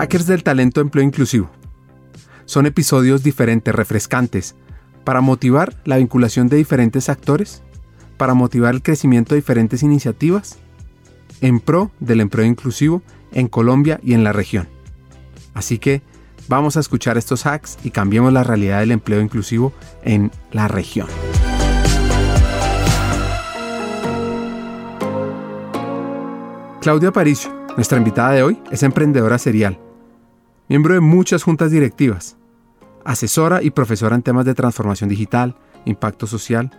Hackers del Talento Empleo Inclusivo. Son episodios diferentes, refrescantes, para motivar la vinculación de diferentes actores, para motivar el crecimiento de diferentes iniciativas en pro del empleo inclusivo en Colombia y en la región. Así que vamos a escuchar estos hacks y cambiemos la realidad del empleo inclusivo en la región. Claudia Aparicio, nuestra invitada de hoy, es emprendedora serial, miembro de muchas juntas directivas, asesora y profesora en temas de transformación digital, impacto social,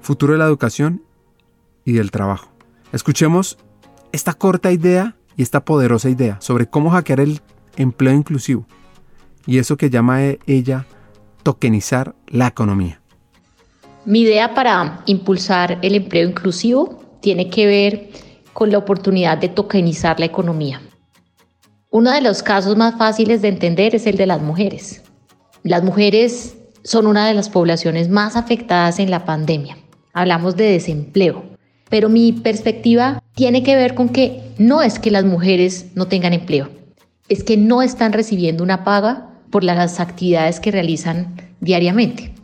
futuro de la educación y del trabajo. Escuchemos esta corta idea y esta poderosa idea sobre cómo hackear el empleo inclusivo y eso que llama ella tokenizar la economía. Mi idea para impulsar el empleo inclusivo tiene que ver con la oportunidad de tokenizar la economía. Uno de los casos más fáciles de entender es el de las mujeres. Las mujeres son una de las poblaciones más afectadas en la pandemia. Hablamos de desempleo, pero mi perspectiva tiene que ver con que no es que las mujeres no tengan empleo, es que no están recibiendo una paga por las actividades que realizan diariamente.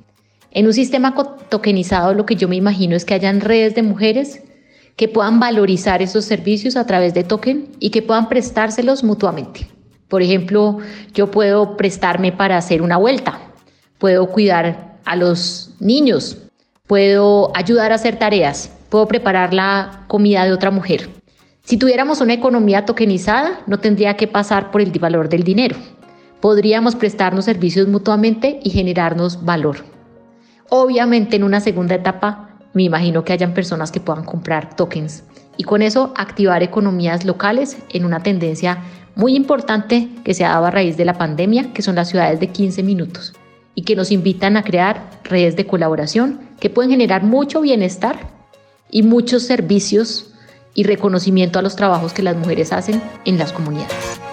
En un sistema tokenizado lo que yo me imagino es que hayan redes de mujeres que puedan valorizar esos servicios a través de token y que puedan prestárselos mutuamente. Por ejemplo, yo puedo prestarme para hacer una vuelta, puedo cuidar a los niños, puedo ayudar a hacer tareas, puedo preparar la comida de otra mujer. Si tuviéramos una economía tokenizada, no tendría que pasar por el valor del dinero. Podríamos prestarnos servicios mutuamente y generarnos valor. Obviamente en una segunda etapa me imagino que hayan personas que puedan comprar tokens y con eso activar economías locales en una tendencia muy importante que se ha dado a raíz de la pandemia, que son las ciudades de 15 minutos y que nos invitan a crear redes de colaboración que pueden generar mucho bienestar y muchos servicios y reconocimiento a los trabajos que las mujeres hacen en las comunidades.